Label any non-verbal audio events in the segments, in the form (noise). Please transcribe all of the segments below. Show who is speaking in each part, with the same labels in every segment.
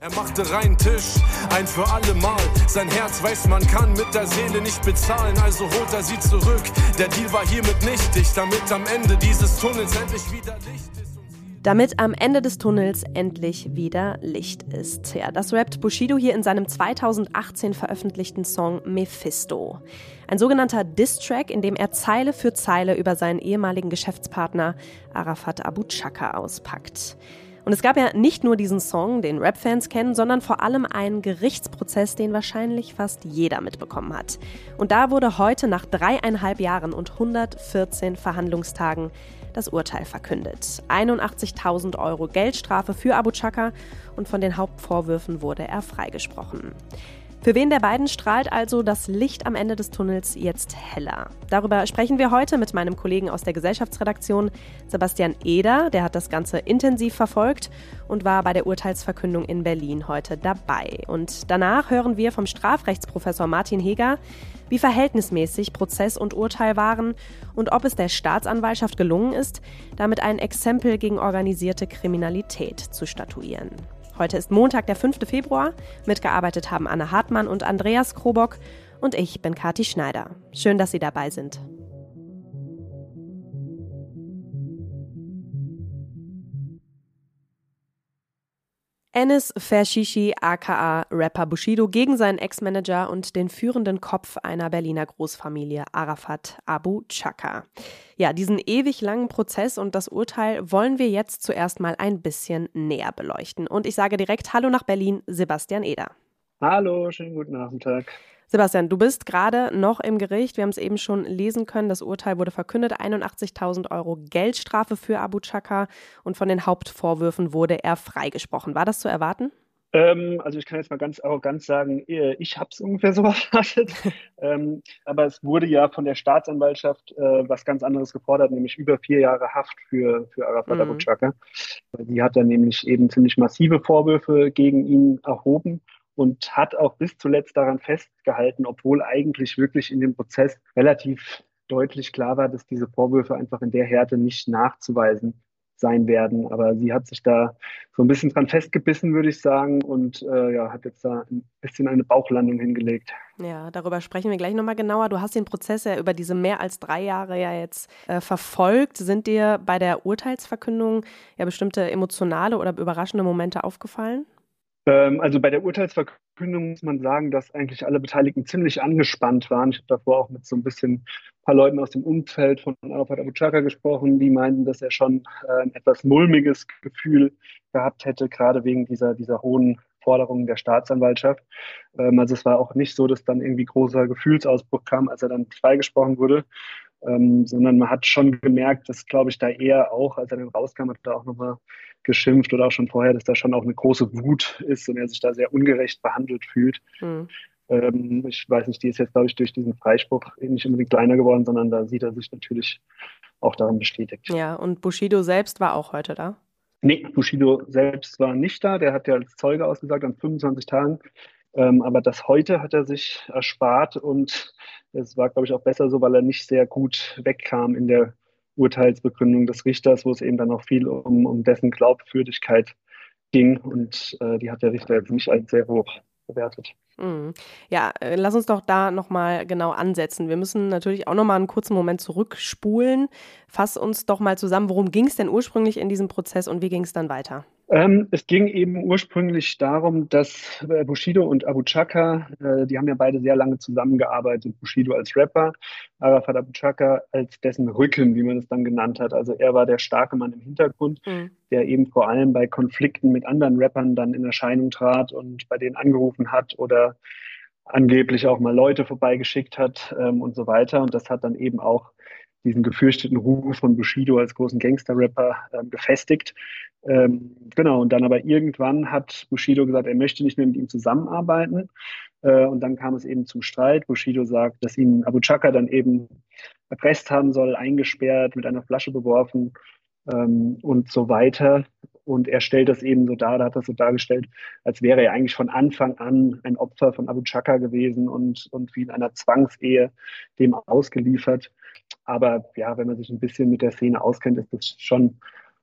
Speaker 1: Er machte rein Tisch, ein für alle Mal. Sein Herz weiß, man kann mit der Seele nicht bezahlen, also holt er sie zurück. Der Deal war hiermit nichtig, damit am Ende dieses Tunnels endlich wieder Licht ist.
Speaker 2: Damit am Ende des Tunnels endlich wieder Licht ist. Ja, das rappt Bushido hier in seinem 2018 veröffentlichten Song Mephisto. Ein sogenannter Diss-Track, in dem er Zeile für Zeile über seinen ehemaligen Geschäftspartner Arafat Abu Chaka auspackt. Und es gab ja nicht nur diesen Song, den Rap-Fans kennen, sondern vor allem einen Gerichtsprozess, den wahrscheinlich fast jeder mitbekommen hat. Und da wurde heute nach dreieinhalb Jahren und 114 Verhandlungstagen das Urteil verkündet. 81.000 Euro Geldstrafe für Abu Chaka und von den Hauptvorwürfen wurde er freigesprochen. Für wen der beiden strahlt also das Licht am Ende des Tunnels jetzt heller? Darüber sprechen wir heute mit meinem Kollegen aus der Gesellschaftsredaktion, Sebastian Eder. Der hat das Ganze intensiv verfolgt und war bei der Urteilsverkündung in Berlin heute dabei. Und danach hören wir vom Strafrechtsprofessor Martin Heger, wie verhältnismäßig Prozess und Urteil waren und ob es der Staatsanwaltschaft gelungen ist, damit ein Exempel gegen organisierte Kriminalität zu statuieren. Heute ist Montag, der 5. Februar. Mitgearbeitet haben Anna Hartmann und Andreas Krobock und ich bin Kati Schneider. Schön, dass Sie dabei sind. Enes Fershishi aka Rapper Bushido gegen seinen Ex-Manager und den führenden Kopf einer Berliner Großfamilie Arafat Abu Chaka. Ja, diesen ewig langen Prozess und das Urteil wollen wir jetzt zuerst mal ein bisschen näher beleuchten. Und ich sage direkt Hallo nach Berlin, Sebastian Eder.
Speaker 3: Hallo, schönen guten Nachmittag.
Speaker 2: Sebastian, du bist gerade noch im Gericht. Wir haben es eben schon lesen können. Das Urteil wurde verkündet. 81.000 Euro Geldstrafe für Abu Chaka und von den Hauptvorwürfen wurde er freigesprochen. War das zu erwarten?
Speaker 3: Ähm, also ich kann jetzt mal ganz arrogant sagen, äh, ich habe es ungefähr so (laughs) erwartet. ähm, aber es wurde ja von der Staatsanwaltschaft äh, was ganz anderes gefordert, nämlich über vier Jahre Haft für, für Arafat mhm. Abu Chaka. Die hat dann nämlich eben ziemlich massive Vorwürfe gegen ihn erhoben und hat auch bis zuletzt daran festgehalten, obwohl eigentlich wirklich in dem Prozess relativ deutlich klar war, dass diese Vorwürfe einfach in der Härte nicht nachzuweisen sein werden. Aber sie hat sich da so ein bisschen dran festgebissen, würde ich sagen, und äh, ja, hat jetzt da ein bisschen eine Bauchlandung hingelegt.
Speaker 2: Ja, darüber sprechen wir gleich nochmal genauer. Du hast den Prozess ja über diese mehr als drei Jahre ja jetzt äh, verfolgt. Sind dir bei der Urteilsverkündung ja bestimmte emotionale oder überraschende Momente aufgefallen?
Speaker 3: Ähm, also bei der Urteilsverkündung muss man sagen, dass eigentlich alle Beteiligten ziemlich angespannt waren. Ich habe davor auch mit so ein bisschen ein paar Leuten aus dem Umfeld von Arafat Abu Chaka gesprochen, die meinten, dass er schon äh, ein etwas mulmiges Gefühl gehabt hätte, gerade wegen dieser, dieser hohen Forderungen der Staatsanwaltschaft. Ähm, also es war auch nicht so, dass dann irgendwie großer Gefühlsausbruch kam, als er dann freigesprochen wurde, ähm, sondern man hat schon gemerkt, dass, glaube ich, da eher auch, als er dann rauskam, hat er auch nochmal geschimpft oder auch schon vorher, dass da schon auch eine große Wut ist und er sich da sehr ungerecht behandelt fühlt. Mhm. Ähm, ich weiß nicht, die ist jetzt, glaube ich, durch diesen Freispruch nicht unbedingt kleiner geworden, sondern da sieht er sich natürlich auch daran bestätigt.
Speaker 2: Ja, und Bushido selbst war auch heute da?
Speaker 3: Nee, Bushido selbst war nicht da. Der hat ja als Zeuge ausgesagt an 25 Tagen. Ähm, aber das heute hat er sich erspart und es war, glaube ich, auch besser so, weil er nicht sehr gut wegkam in der Urteilsbegründung des Richters, wo es eben dann auch viel um, um dessen Glaubwürdigkeit ging. Und äh, die hat der Richter jetzt nicht als sehr hoch bewertet.
Speaker 2: Mhm. Ja, äh, lass uns doch da nochmal genau ansetzen. Wir müssen natürlich auch nochmal einen kurzen Moment zurückspulen. Fass uns doch mal zusammen, worum ging es denn ursprünglich in diesem Prozess und wie ging es dann weiter?
Speaker 3: Ähm, es ging eben ursprünglich darum, dass äh, Bushido und Abu Chaka, äh, die haben ja beide sehr lange zusammengearbeitet. Bushido als Rapper, Arafat Abu Chaka als dessen Rücken, wie man es dann genannt hat. Also er war der starke Mann im Hintergrund, mhm. der eben vor allem bei Konflikten mit anderen Rappern dann in Erscheinung trat und bei denen angerufen hat oder angeblich auch mal Leute vorbeigeschickt hat ähm, und so weiter. Und das hat dann eben auch diesen gefürchteten Ruf von Bushido als großen Gangster-Rapper ähm, gefestigt. Ähm, genau, und dann aber irgendwann hat Bushido gesagt, er möchte nicht mehr mit ihm zusammenarbeiten. Äh, und dann kam es eben zum Streit. Bushido sagt, dass ihn Abu Chaka dann eben erpresst haben soll, eingesperrt, mit einer Flasche beworfen ähm, und so weiter. Und er stellt das eben so dar, da hat das so dargestellt, als wäre er eigentlich von Anfang an ein Opfer von Abu Chaka gewesen und, und wie in einer Zwangsehe dem ausgeliefert. Aber ja, wenn man sich ein bisschen mit der Szene auskennt, ist das schon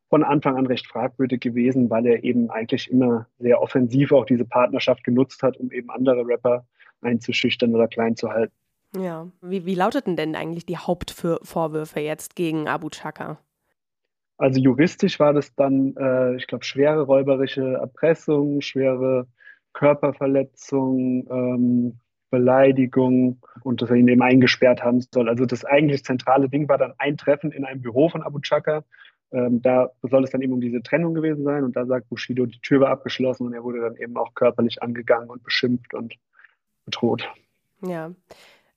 Speaker 3: von Anfang an recht fragwürdig gewesen, weil er eben eigentlich immer sehr offensiv auch diese Partnerschaft genutzt hat, um eben andere Rapper einzuschüchtern oder klein zu halten.
Speaker 2: Ja, wie, wie lauteten denn eigentlich die Hauptvorwürfe jetzt gegen Abu Chaka?
Speaker 3: Also juristisch war das dann, äh, ich glaube, schwere räuberische Erpressung, schwere Körperverletzung, ähm, Beleidigung und dass er ihn eben eingesperrt haben soll. Also das eigentlich zentrale Ding war dann ein Treffen in einem Büro von Abu Chaka. Ähm, da soll es dann eben um diese Trennung gewesen sein und da sagt Bushido, die Tür war abgeschlossen und er wurde dann eben auch körperlich angegangen und beschimpft und bedroht.
Speaker 2: Ja.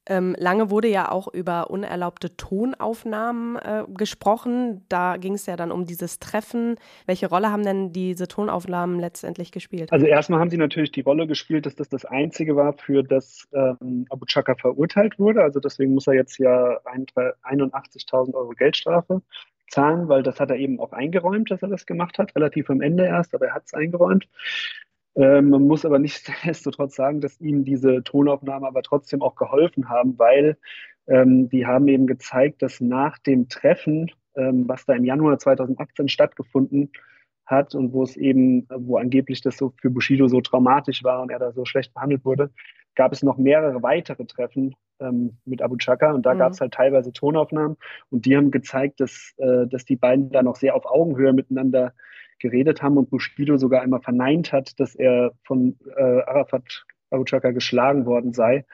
Speaker 2: Ähm, lange wurde ja auch über unerlaubte Tonaufnahmen äh, gesprochen. Da ging es ja dann um dieses Treffen. Welche Rolle haben denn diese Tonaufnahmen letztendlich gespielt?
Speaker 3: Also erstmal haben sie natürlich die Rolle gespielt, dass das das Einzige war, für das ähm, Abu Chaka verurteilt wurde. Also deswegen muss er jetzt ja 81.000 Euro Geldstrafe zahlen, weil das hat er eben auch eingeräumt, dass er das gemacht hat, relativ am Ende erst, aber er hat es eingeräumt. Ähm, man muss aber nichtsdestotrotz sagen, dass ihm diese Tonaufnahmen aber trotzdem auch geholfen haben, weil ähm, die haben eben gezeigt, dass nach dem Treffen, ähm, was da im Januar 2018 stattgefunden hat und wo es eben, wo angeblich das so für Bushido so traumatisch war und er da so schlecht behandelt wurde, gab es noch mehrere weitere Treffen ähm, mit Abu Chaka und da mhm. gab es halt teilweise Tonaufnahmen und die haben gezeigt, dass, äh, dass die beiden da noch sehr auf Augenhöhe miteinander geredet haben und Bushido sogar einmal verneint hat, dass er von äh, Arafat Abu Chaka geschlagen worden sei.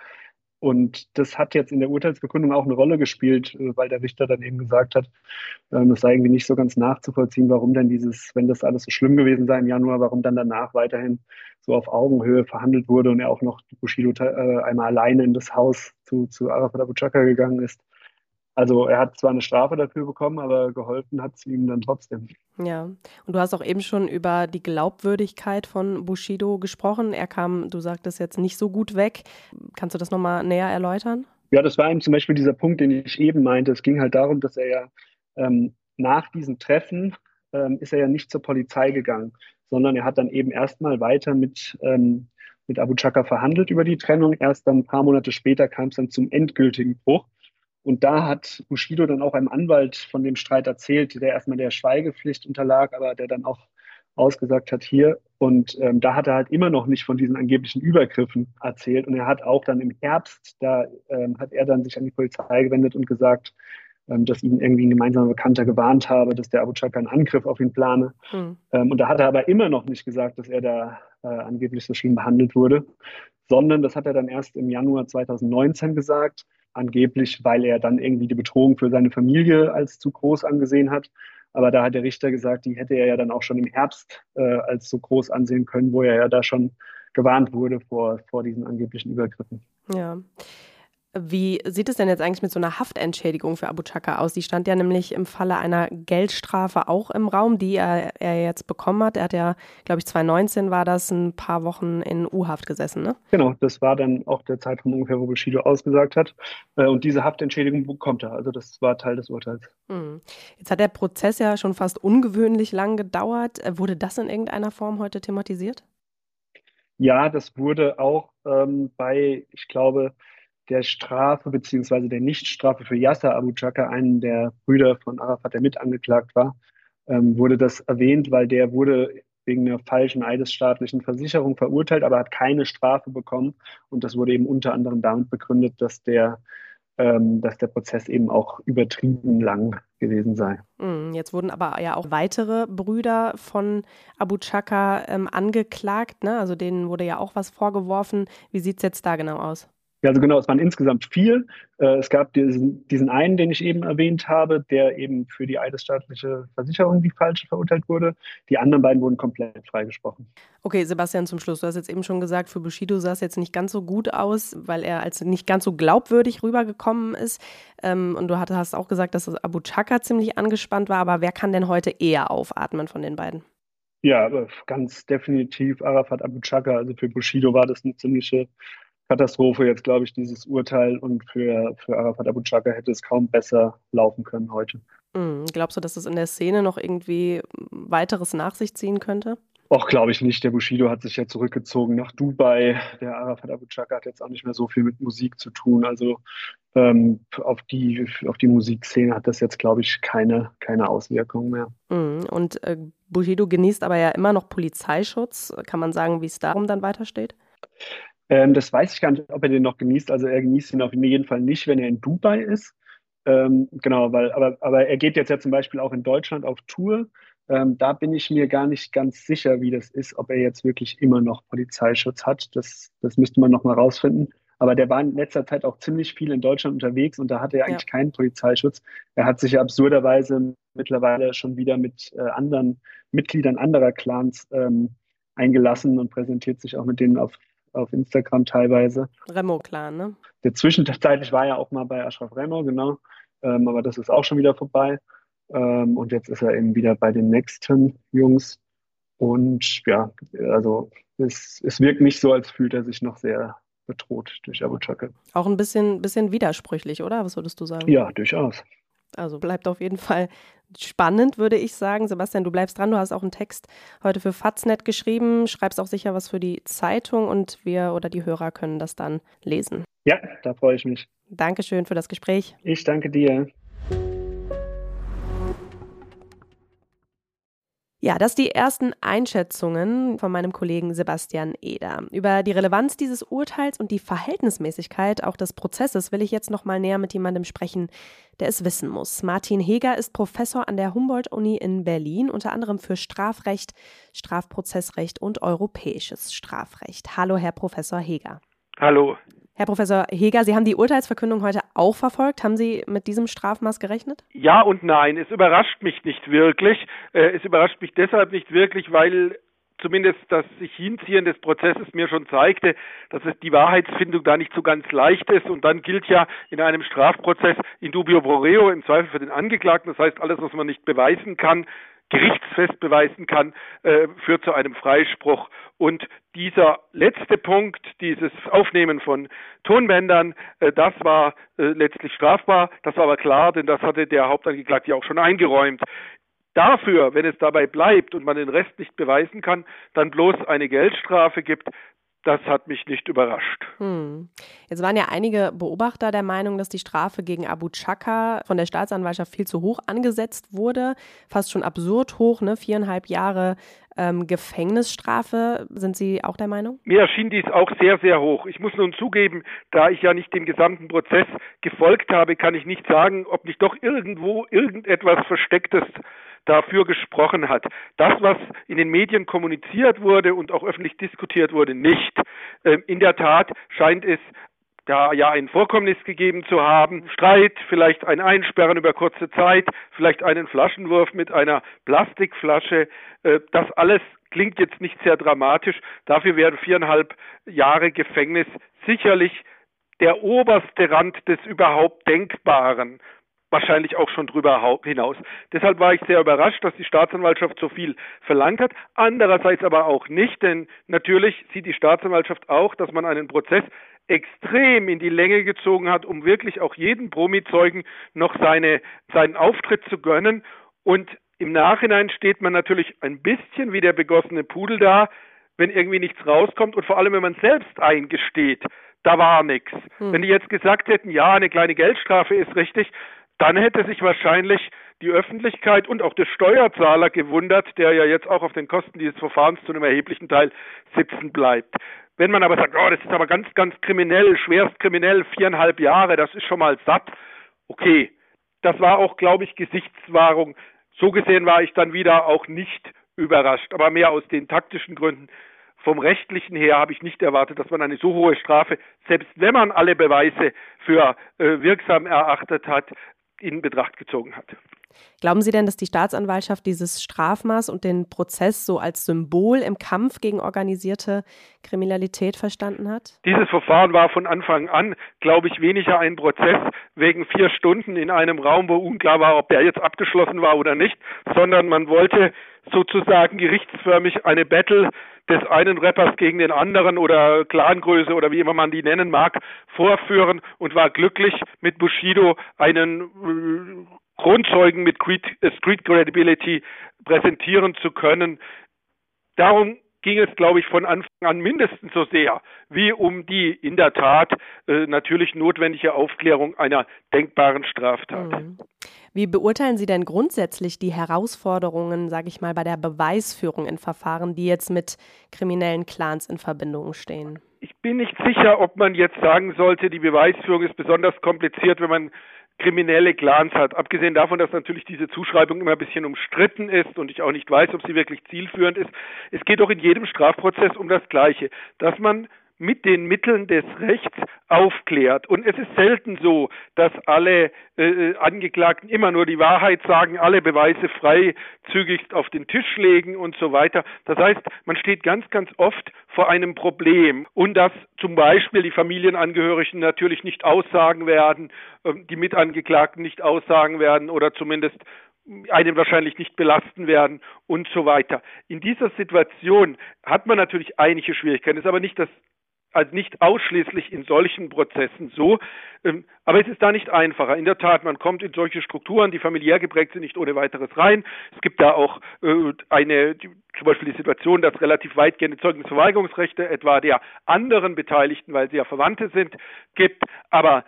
Speaker 3: Und das hat jetzt in der Urteilsbegründung auch eine Rolle gespielt, äh, weil der Richter dann eben gesagt hat, ähm, es sei irgendwie nicht so ganz nachzuvollziehen, warum denn dieses, wenn das alles so schlimm gewesen sei im Januar, warum dann danach weiterhin so auf Augenhöhe verhandelt wurde und er auch noch Bushido äh, einmal alleine in das Haus zu, zu Arafat Abu Chaka gegangen ist. Also er hat zwar eine Strafe dafür bekommen, aber geholfen hat es ihm dann trotzdem.
Speaker 2: Ja, und du hast auch eben schon über die Glaubwürdigkeit von Bushido gesprochen. Er kam, du sagtest jetzt nicht so gut weg. Kannst du das nochmal näher erläutern?
Speaker 3: Ja, das war eben zum Beispiel dieser Punkt, den ich eben meinte. Es ging halt darum, dass er ja ähm, nach diesem Treffen ähm, ist er ja nicht zur Polizei gegangen, sondern er hat dann eben erstmal weiter mit, ähm, mit Abu Chaka verhandelt über die Trennung. Erst dann ein paar Monate später kam es dann zum endgültigen Bruch. Und da hat Bushido dann auch einem Anwalt von dem Streit erzählt, der erstmal der Schweigepflicht unterlag, aber der dann auch ausgesagt hat hier. Und ähm, da hat er halt immer noch nicht von diesen angeblichen Übergriffen erzählt. Und er hat auch dann im Herbst, da ähm, hat er dann sich an die Polizei gewendet und gesagt, ähm, dass ihn irgendwie ein gemeinsamer Bekannter gewarnt habe, dass der Abu Chaka einen Angriff auf ihn plane. Mhm. Und da hat er aber immer noch nicht gesagt, dass er da äh, angeblich so schlimm behandelt wurde, sondern das hat er dann erst im Januar 2019 gesagt angeblich, weil er dann irgendwie die Bedrohung für seine Familie als zu groß angesehen hat. Aber da hat der Richter gesagt, die hätte er ja dann auch schon im Herbst äh, als so groß ansehen können, wo er ja da schon gewarnt wurde vor, vor diesen angeblichen Übergriffen.
Speaker 2: Ja. Wie sieht es denn jetzt eigentlich mit so einer Haftentschädigung für Abu Chaka aus? Die stand ja nämlich im Falle einer Geldstrafe auch im Raum, die er, er jetzt bekommen hat. Er hat ja, glaube ich, 2019 war das, ein paar Wochen in U-Haft gesessen, ne?
Speaker 3: Genau, das war dann auch der Zeitraum ungefähr, wo Bushido ausgesagt hat. Äh, und diese Haftentschädigung bekommt er. Also das war Teil des Urteils.
Speaker 2: Hm. Jetzt hat der Prozess ja schon fast ungewöhnlich lang gedauert. Äh, wurde das in irgendeiner Form heute thematisiert?
Speaker 3: Ja, das wurde auch ähm, bei, ich glaube, der Strafe beziehungsweise der Nichtstrafe für Yasser Abu Chaka, einen der Brüder von Arafat, der mit angeklagt war, ähm, wurde das erwähnt, weil der wurde wegen einer falschen eidesstaatlichen Versicherung verurteilt, aber hat keine Strafe bekommen. Und das wurde eben unter anderem damit begründet, dass der, ähm, dass der Prozess eben auch übertrieben lang gewesen sei.
Speaker 2: Hm, jetzt wurden aber ja auch weitere Brüder von Abu Chaka ähm, angeklagt. Ne? Also denen wurde ja auch was vorgeworfen. Wie sieht es jetzt da genau aus?
Speaker 3: Ja, also genau, es waren insgesamt vier. Äh, es gab diesen, diesen einen, den ich eben erwähnt habe, der eben für die eidesstaatliche Versicherung die falsche verurteilt wurde. Die anderen beiden wurden komplett freigesprochen.
Speaker 2: Okay, Sebastian, zum Schluss. Du hast jetzt eben schon gesagt, für Bushido sah es jetzt nicht ganz so gut aus, weil er als nicht ganz so glaubwürdig rübergekommen ist. Ähm, und du hast auch gesagt, dass Abu Chaka ziemlich angespannt war. Aber wer kann denn heute eher aufatmen von den beiden?
Speaker 3: Ja, ganz definitiv Arafat Abu Chaka. Also für Bushido war das eine ziemliche Katastrophe jetzt, glaube ich, dieses Urteil. Und für, für Arafat Abu Chaka hätte es kaum besser laufen können heute.
Speaker 2: Mhm. Glaubst du, dass es in der Szene noch irgendwie weiteres nach sich ziehen könnte?
Speaker 3: Och, glaube ich nicht. Der Bushido hat sich ja zurückgezogen nach Dubai. Der Arafat Abu Chaka hat jetzt auch nicht mehr so viel mit Musik zu tun. Also ähm, auf, die, auf die Musikszene hat das jetzt, glaube ich, keine, keine Auswirkungen mehr.
Speaker 2: Mhm. Und äh, Bushido genießt aber ja immer noch Polizeischutz. Kann man sagen, wie es darum dann weitersteht?
Speaker 3: Ähm, das weiß ich gar nicht, ob er den noch genießt. Also er genießt ihn auf jeden Fall nicht, wenn er in Dubai ist. Ähm, genau, weil, aber, aber er geht jetzt ja zum Beispiel auch in Deutschland auf Tour. Ähm, da bin ich mir gar nicht ganz sicher, wie das ist, ob er jetzt wirklich immer noch Polizeischutz hat. Das, das müsste man noch mal rausfinden. Aber der war in letzter Zeit auch ziemlich viel in Deutschland unterwegs und da hatte er eigentlich ja. keinen Polizeischutz. Er hat sich ja absurderweise mittlerweile schon wieder mit äh, anderen Mitgliedern anderer Clans ähm, eingelassen und präsentiert sich auch mit denen auf, auf Instagram teilweise.
Speaker 2: Remo-Clan, ne?
Speaker 3: Der zwischenzeitlich war ja auch mal bei Ashraf Remo, genau. Ähm, aber das ist auch schon wieder vorbei. Ähm, und jetzt ist er eben wieder bei den nächsten Jungs. Und ja, also es, es wirkt nicht so, als fühlt er sich noch sehr bedroht durch Abu Chaka.
Speaker 2: Auch ein bisschen, bisschen widersprüchlich, oder? Was würdest du sagen?
Speaker 3: Ja, durchaus.
Speaker 2: Also bleibt auf jeden Fall spannend, würde ich sagen. Sebastian, du bleibst dran. Du hast auch einen Text heute für Faznet geschrieben, schreibst auch sicher was für die Zeitung und wir oder die Hörer können das dann lesen.
Speaker 3: Ja, da freue ich mich.
Speaker 2: Dankeschön für das Gespräch.
Speaker 3: Ich danke dir.
Speaker 2: Ja, das die ersten Einschätzungen von meinem Kollegen Sebastian Eder. Über die Relevanz dieses Urteils und die Verhältnismäßigkeit auch des Prozesses will ich jetzt noch mal näher mit jemandem sprechen, der es wissen muss. Martin Heger ist Professor an der Humboldt-Uni in Berlin, unter anderem für Strafrecht, Strafprozessrecht und europäisches Strafrecht. Hallo, Herr Professor Heger.
Speaker 4: Hallo.
Speaker 2: Herr Professor Heger, Sie haben die Urteilsverkündung heute auch verfolgt. Haben Sie mit diesem Strafmaß gerechnet?
Speaker 4: Ja und nein. Es überrascht mich nicht wirklich. Äh, es überrascht mich deshalb nicht wirklich, weil zumindest das sich hinziehen des Prozesses mir schon zeigte, dass es die Wahrheitsfindung da nicht so ganz leicht ist. Und dann gilt ja in einem Strafprozess in dubio pro reo im Zweifel für den Angeklagten. Das heißt, alles, was man nicht beweisen kann, gerichtsfest beweisen kann, äh, führt zu einem Freispruch. Und dieser letzte Punkt, dieses Aufnehmen von Tonbändern, äh, das war äh, letztlich strafbar. Das war aber klar, denn das hatte der Hauptangeklagte ja auch schon eingeräumt. Dafür, wenn es dabei bleibt und man den Rest nicht beweisen kann, dann bloß eine Geldstrafe gibt, das hat mich nicht überrascht.
Speaker 2: Hm. Jetzt waren ja einige Beobachter der Meinung, dass die Strafe gegen Abu Chaka von der Staatsanwaltschaft viel zu hoch angesetzt wurde. Fast schon absurd hoch, ne? Viereinhalb Jahre ähm, Gefängnisstrafe. Sind Sie auch der Meinung?
Speaker 4: Mir erschien dies auch sehr, sehr hoch. Ich muss nun zugeben, da ich ja nicht dem gesamten Prozess gefolgt habe, kann ich nicht sagen, ob nicht doch irgendwo irgendetwas Verstecktes dafür gesprochen hat. Das, was in den Medien kommuniziert wurde und auch öffentlich diskutiert wurde, nicht. Ähm, in der Tat scheint es da ja ein Vorkommnis gegeben zu haben, Streit, vielleicht ein Einsperren über kurze Zeit, vielleicht einen Flaschenwurf mit einer Plastikflasche, äh, das alles klingt jetzt nicht sehr dramatisch. Dafür wären viereinhalb Jahre Gefängnis sicherlich der oberste Rand des überhaupt Denkbaren wahrscheinlich auch schon drüber hinaus. Deshalb war ich sehr überrascht, dass die Staatsanwaltschaft so viel verlangt hat. Andererseits aber auch nicht, denn natürlich sieht die Staatsanwaltschaft auch, dass man einen Prozess extrem in die Länge gezogen hat, um wirklich auch jeden Promizeugen noch seine, seinen Auftritt zu gönnen. Und im Nachhinein steht man natürlich ein bisschen wie der begossene Pudel da, wenn irgendwie nichts rauskommt und vor allem, wenn man selbst eingesteht, da war nichts. Hm. Wenn die jetzt gesagt hätten, ja, eine kleine Geldstrafe ist richtig, dann hätte sich wahrscheinlich die Öffentlichkeit und auch der Steuerzahler gewundert, der ja jetzt auch auf den Kosten dieses Verfahrens zu einem erheblichen Teil sitzen bleibt. Wenn man aber sagt, oh, das ist aber ganz, ganz kriminell, schwerst kriminell, viereinhalb Jahre, das ist schon mal satt, okay, das war auch, glaube ich, Gesichtswahrung. So gesehen war ich dann wieder auch nicht überrascht, aber mehr aus den taktischen Gründen. Vom rechtlichen her habe ich nicht erwartet, dass man eine so hohe Strafe, selbst wenn man alle Beweise für äh, wirksam erachtet hat, in Betracht gezogen hat.
Speaker 2: Glauben Sie denn, dass die Staatsanwaltschaft dieses Strafmaß und den Prozess so als Symbol im Kampf gegen organisierte Kriminalität verstanden hat?
Speaker 4: Dieses Verfahren war von Anfang an, glaube ich, weniger ein Prozess wegen vier Stunden in einem Raum, wo unklar war, ob der jetzt abgeschlossen war oder nicht, sondern man wollte sozusagen gerichtsförmig eine Battle des einen Rappers gegen den anderen oder Clangröße oder wie immer man die nennen mag, vorführen und war glücklich mit Bushido einen äh, Grundzeugen mit Street, äh, Credibility präsentieren zu können, darum ging es, glaube ich, von Anfang an mindestens so sehr wie um die in der Tat äh, natürlich notwendige Aufklärung einer denkbaren Straftat. Mhm.
Speaker 2: Wie beurteilen Sie denn grundsätzlich die Herausforderungen, sage ich mal, bei der Beweisführung in Verfahren, die jetzt mit kriminellen Clans in Verbindung stehen?
Speaker 4: Ich bin nicht sicher, ob man jetzt sagen sollte, die Beweisführung ist besonders kompliziert, wenn man kriminelle Clans hat. Abgesehen davon, dass natürlich diese Zuschreibung immer ein bisschen umstritten ist und ich auch nicht weiß, ob sie wirklich zielführend ist. Es geht doch in jedem Strafprozess um das Gleiche, dass man mit den Mitteln des Rechts aufklärt. Und es ist selten so, dass alle äh, Angeklagten immer nur die Wahrheit sagen, alle Beweise freizügigst auf den Tisch legen und so weiter. Das heißt, man steht ganz, ganz oft vor einem Problem und dass zum Beispiel die Familienangehörigen natürlich nicht aussagen werden, äh, die Mitangeklagten nicht aussagen werden oder zumindest einen wahrscheinlich nicht belasten werden und so weiter. In dieser Situation hat man natürlich einige Schwierigkeiten, ist aber nicht das also nicht ausschließlich in solchen Prozessen so, ähm, aber es ist da nicht einfacher. In der Tat, man kommt in solche Strukturen, die familiär geprägt sind, nicht ohne weiteres rein. Es gibt da auch äh, eine, zum Beispiel die Situation, dass relativ weitgehende Zeugnisverweigerungsrechte etwa der anderen Beteiligten, weil sie ja Verwandte sind, gibt. Aber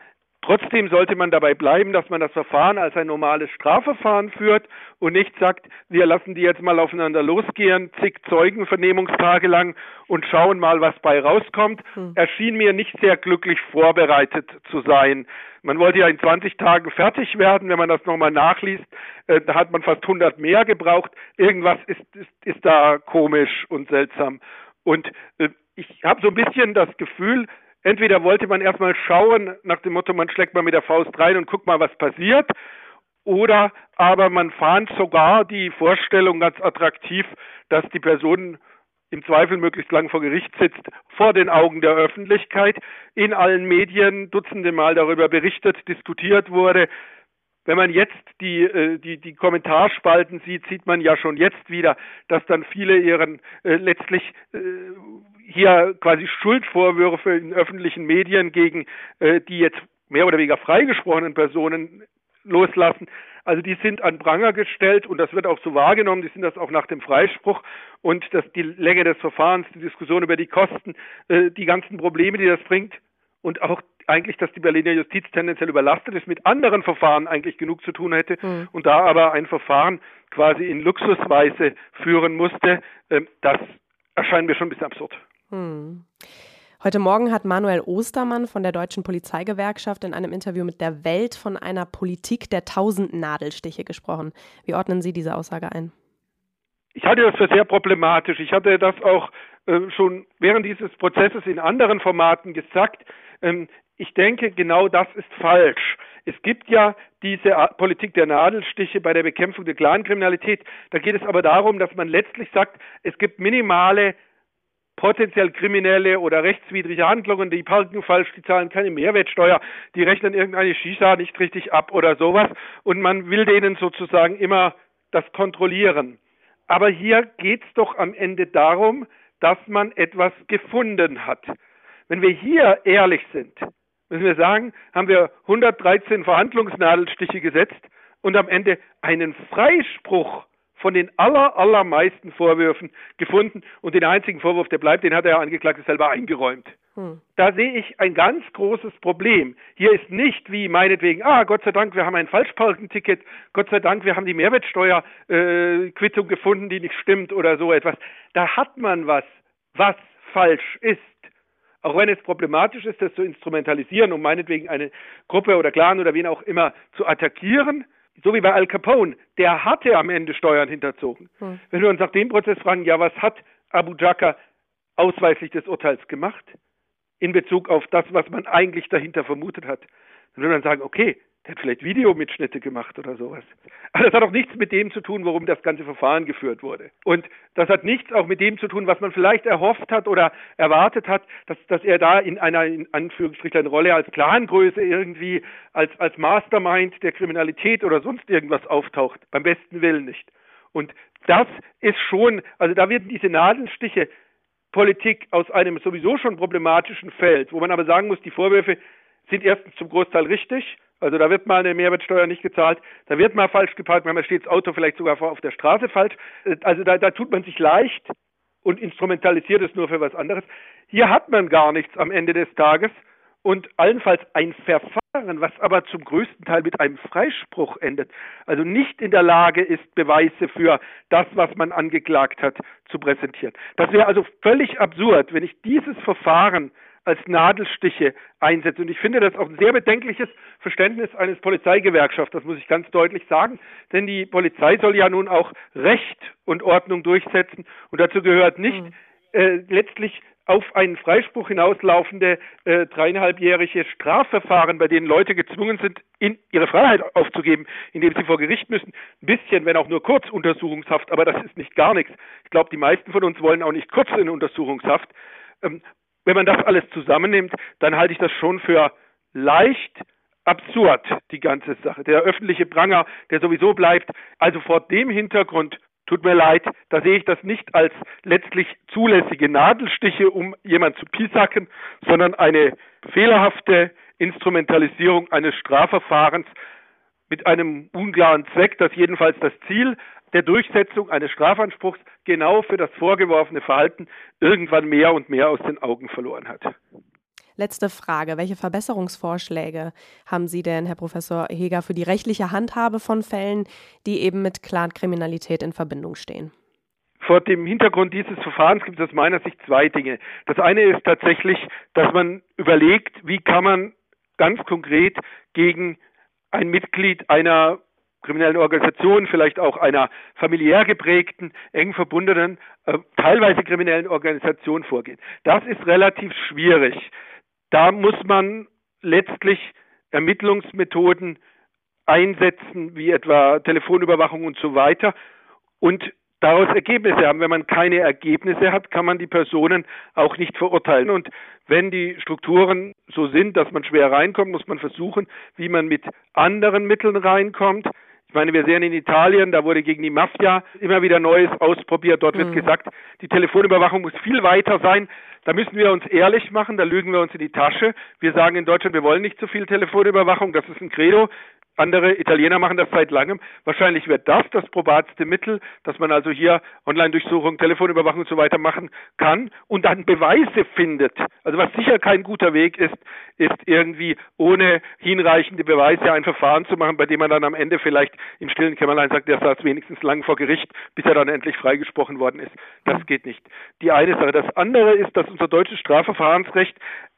Speaker 4: Trotzdem sollte man dabei bleiben, dass man das Verfahren als ein normales Strafverfahren führt und nicht sagt, wir lassen die jetzt mal aufeinander losgehen, zig Zeugenvernehmungstage lang und schauen mal, was bei rauskommt. Hm. Erschien mir nicht sehr glücklich vorbereitet zu sein. Man wollte ja in 20 Tagen fertig werden, wenn man das nochmal nachliest. Äh, da hat man fast 100 mehr gebraucht. Irgendwas ist, ist, ist da komisch und seltsam. Und äh, ich habe so ein bisschen das Gefühl, Entweder wollte man erstmal schauen, nach dem Motto, man schlägt mal mit der Faust rein und guckt mal, was passiert, oder aber man fand sogar die Vorstellung ganz attraktiv, dass die Person im Zweifel möglichst lang vor Gericht sitzt, vor den Augen der Öffentlichkeit, in allen Medien dutzende Mal darüber berichtet, diskutiert wurde. Wenn man jetzt die, äh, die, die Kommentarspalten sieht, sieht man ja schon jetzt wieder, dass dann viele ihren äh, letztlich äh, hier quasi Schuldvorwürfe in öffentlichen Medien gegen äh, die jetzt mehr oder weniger freigesprochenen Personen loslassen. Also die sind an Pranger gestellt und das wird auch so wahrgenommen, die sind das auch nach dem Freispruch und dass die Länge des Verfahrens, die Diskussion über die Kosten, äh, die ganzen Probleme, die das bringt und auch eigentlich, dass die Berliner Justiz tendenziell überlastet ist, mit anderen Verfahren eigentlich genug zu tun hätte mhm. und da aber ein Verfahren quasi in Luxusweise führen musste, äh, das erscheint mir schon ein bisschen absurd. Hm.
Speaker 2: Heute Morgen hat Manuel Ostermann von der Deutschen Polizeigewerkschaft in einem Interview mit der Welt von einer Politik der tausend Nadelstiche gesprochen. Wie ordnen Sie diese Aussage ein?
Speaker 4: Ich halte das für sehr problematisch. Ich hatte das auch schon während dieses Prozesses in anderen Formaten gesagt. Ähm, ich denke, genau das ist falsch. Es gibt ja diese Politik der Nadelstiche bei der Bekämpfung der Clankriminalität. Da geht es aber darum, dass man letztlich sagt, es gibt minimale potenziell kriminelle oder rechtswidrige Handlungen, die parken falsch, die zahlen keine Mehrwertsteuer, die rechnen irgendeine Shisha nicht richtig ab oder sowas und man will denen sozusagen immer das kontrollieren. Aber hier geht's doch am Ende darum, dass man etwas gefunden hat. Wenn wir hier ehrlich sind, müssen wir sagen, haben wir 113 Verhandlungsnadelstiche gesetzt und am Ende einen Freispruch von den aller, allermeisten Vorwürfen gefunden und den einzigen Vorwurf, der bleibt, den hat der Angeklagte selber eingeräumt. Hm. Da sehe ich ein ganz großes Problem. Hier ist nicht wie meinetwegen, ah, Gott sei Dank, wir haben ein Falschparkenticket, Gott sei Dank, wir haben die Mehrwertsteuerquittung äh, gefunden, die nicht stimmt oder so etwas. Da hat man was, was falsch ist. Auch wenn es problematisch ist, das zu instrumentalisieren, um meinetwegen eine Gruppe oder Clan oder wen auch immer zu attackieren, so wie bei Al Capone, der hatte am Ende Steuern hinterzogen. Hm. Wenn wir uns nach dem Prozess fragen, ja, was hat Abu Jaka ausweislich des Urteils gemacht in Bezug auf das, was man eigentlich dahinter vermutet hat, dann würde man sagen, okay, der hat vielleicht Videomitschnitte gemacht oder sowas. Aber das hat auch nichts mit dem zu tun, worum das ganze Verfahren geführt wurde. Und das hat nichts auch mit dem zu tun, was man vielleicht erhofft hat oder erwartet hat, dass, dass er da in einer, in Anführungsstrichen, Rolle als Clangröße irgendwie, als, als Mastermind der Kriminalität oder sonst irgendwas auftaucht. Beim besten Willen nicht. Und das ist schon, also da werden diese Nadelstiche Politik aus einem sowieso schon problematischen Feld, wo man aber sagen muss, die Vorwürfe sind erstens zum Großteil richtig also da wird mal eine Mehrwertsteuer nicht gezahlt, da wird mal falsch geparkt, manchmal steht das Auto vielleicht sogar auf der Straße falsch. Also da, da tut man sich leicht und instrumentalisiert es nur für was anderes. Hier hat man gar nichts am Ende des Tages und allenfalls ein Verfahren, was aber zum größten Teil mit einem Freispruch endet, also nicht in der Lage ist, Beweise für das, was man angeklagt hat, zu präsentieren. Das wäre also völlig absurd, wenn ich dieses Verfahren als Nadelstiche einsetze. Und ich finde das auch ein sehr bedenkliches Verständnis eines Polizeigewerkschafts, das muss ich ganz deutlich sagen, denn die Polizei soll ja nun auch Recht und Ordnung durchsetzen und dazu gehört nicht mhm. äh, letztlich auf einen Freispruch hinauslaufende äh, dreieinhalbjährige Strafverfahren, bei denen Leute gezwungen sind, in ihre Freiheit aufzugeben, indem sie vor Gericht müssen. Ein bisschen, wenn auch nur kurz Untersuchungshaft, aber das ist nicht gar nichts. Ich glaube, die meisten von uns wollen auch nicht kurz in Untersuchungshaft. Ähm, wenn man das alles zusammennimmt, dann halte ich das schon für leicht absurd, die ganze Sache. Der öffentliche Pranger, der sowieso bleibt. Also vor dem Hintergrund, tut mir leid, da sehe ich das nicht als letztlich zulässige Nadelstiche, um jemand zu piesacken, sondern eine fehlerhafte Instrumentalisierung eines Strafverfahrens mit einem unklaren Zweck, das jedenfalls das Ziel der Durchsetzung eines Strafanspruchs genau für das vorgeworfene Verhalten irgendwann mehr und mehr aus den Augen verloren hat.
Speaker 2: Letzte Frage. Welche Verbesserungsvorschläge haben Sie denn, Herr Professor Heger, für die rechtliche Handhabe von Fällen, die eben mit Clankriminalität in Verbindung stehen?
Speaker 4: Vor dem Hintergrund dieses Verfahrens gibt es aus meiner Sicht zwei Dinge. Das eine ist tatsächlich, dass man überlegt, wie kann man ganz konkret gegen ein Mitglied einer kriminellen Organisation, vielleicht auch einer familiär geprägten, eng verbundenen, äh, teilweise kriminellen Organisation vorgehen. Das ist relativ schwierig. Da muss man letztlich Ermittlungsmethoden einsetzen, wie etwa Telefonüberwachung und so weiter. Und daraus Ergebnisse haben. Wenn man keine Ergebnisse hat, kann man die Personen auch nicht verurteilen. Und wenn die Strukturen so sind, dass man schwer reinkommt, muss man versuchen, wie man mit anderen Mitteln reinkommt. Ich meine, wir sehen in Italien, da wurde gegen die Mafia immer wieder Neues ausprobiert. Dort wird mhm. gesagt, die Telefonüberwachung muss viel weiter sein. Da müssen wir uns ehrlich machen, da lügen wir uns in die Tasche. Wir sagen in Deutschland, wir wollen nicht zu viel Telefonüberwachung, das ist ein Credo. Andere Italiener machen das seit langem. Wahrscheinlich wird das das probatste Mittel, dass man also hier Online-Durchsuchung, Telefonüberwachung und so weiter machen kann und dann Beweise findet. Also was sicher kein guter Weg ist, ist irgendwie ohne hinreichende Beweise ein Verfahren zu machen, bei dem man dann am Ende vielleicht im stillen Kämmerlein sagt, der saß wenigstens lang vor Gericht, bis er dann endlich freigesprochen worden ist. Das geht nicht. Die eine Sache. Das andere ist, dass unser deutsches Strafverfahrensrecht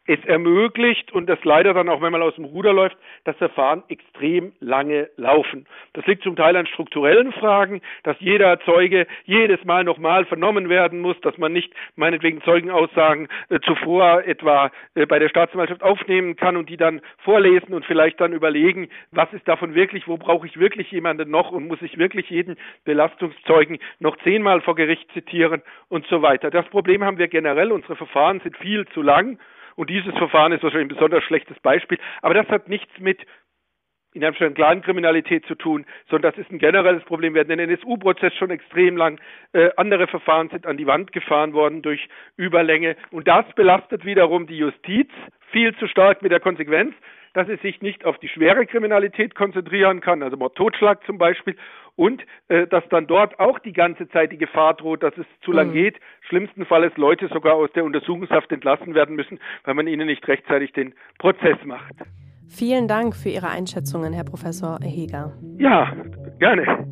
Speaker 4: es ermöglicht und das leider dann auch, wenn man aus dem Ruder läuft, das Verfahren extrem lange laufen. Das liegt zum Teil an strukturellen Fragen, dass jeder Zeuge jedes Mal nochmal vernommen werden muss, dass man nicht meinetwegen Zeugenaussagen äh, zuvor etwa äh, bei der Staatsanwaltschaft aufnehmen kann und die dann vorlesen und vielleicht dann überlegen, was ist davon wirklich, wo brauche ich wirklich jemanden noch und muss ich wirklich jeden Belastungszeugen noch zehnmal vor Gericht zitieren und so weiter. Das Problem haben wir generell, unsere Verfahren sind viel zu lang und dieses Verfahren ist wahrscheinlich ein besonders schlechtes Beispiel. Aber das hat nichts mit in einem klaren Kriminalität zu tun, sondern das ist ein generelles Problem. Wir hatten den NSU-Prozess schon extrem lang. Äh, andere Verfahren sind an die Wand gefahren worden durch Überlänge. Und das belastet wiederum die Justiz viel zu stark mit der Konsequenz, dass es sich nicht auf die schwere Kriminalität konzentrieren kann, also Mord, Totschlag zum Beispiel, und äh, dass dann dort auch die ganze Zeit die Gefahr droht, dass es zu lang mhm. geht. Schlimmstenfalls Leute sogar aus der Untersuchungshaft entlassen werden müssen, weil man ihnen nicht rechtzeitig den Prozess macht.
Speaker 2: Vielen Dank für Ihre Einschätzungen, Herr Professor Heger.
Speaker 4: Ja, gerne.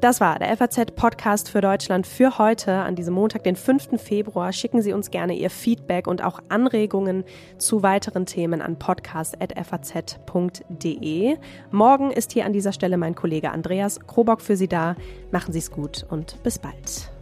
Speaker 2: Das war der FAZ-Podcast für Deutschland für heute. An diesem Montag, den 5. Februar, schicken Sie uns gerne Ihr Feedback und auch Anregungen zu weiteren Themen an podcast.faz.de. Morgen ist hier an dieser Stelle mein Kollege Andreas Krobock für Sie da. Machen Sie es gut und bis bald.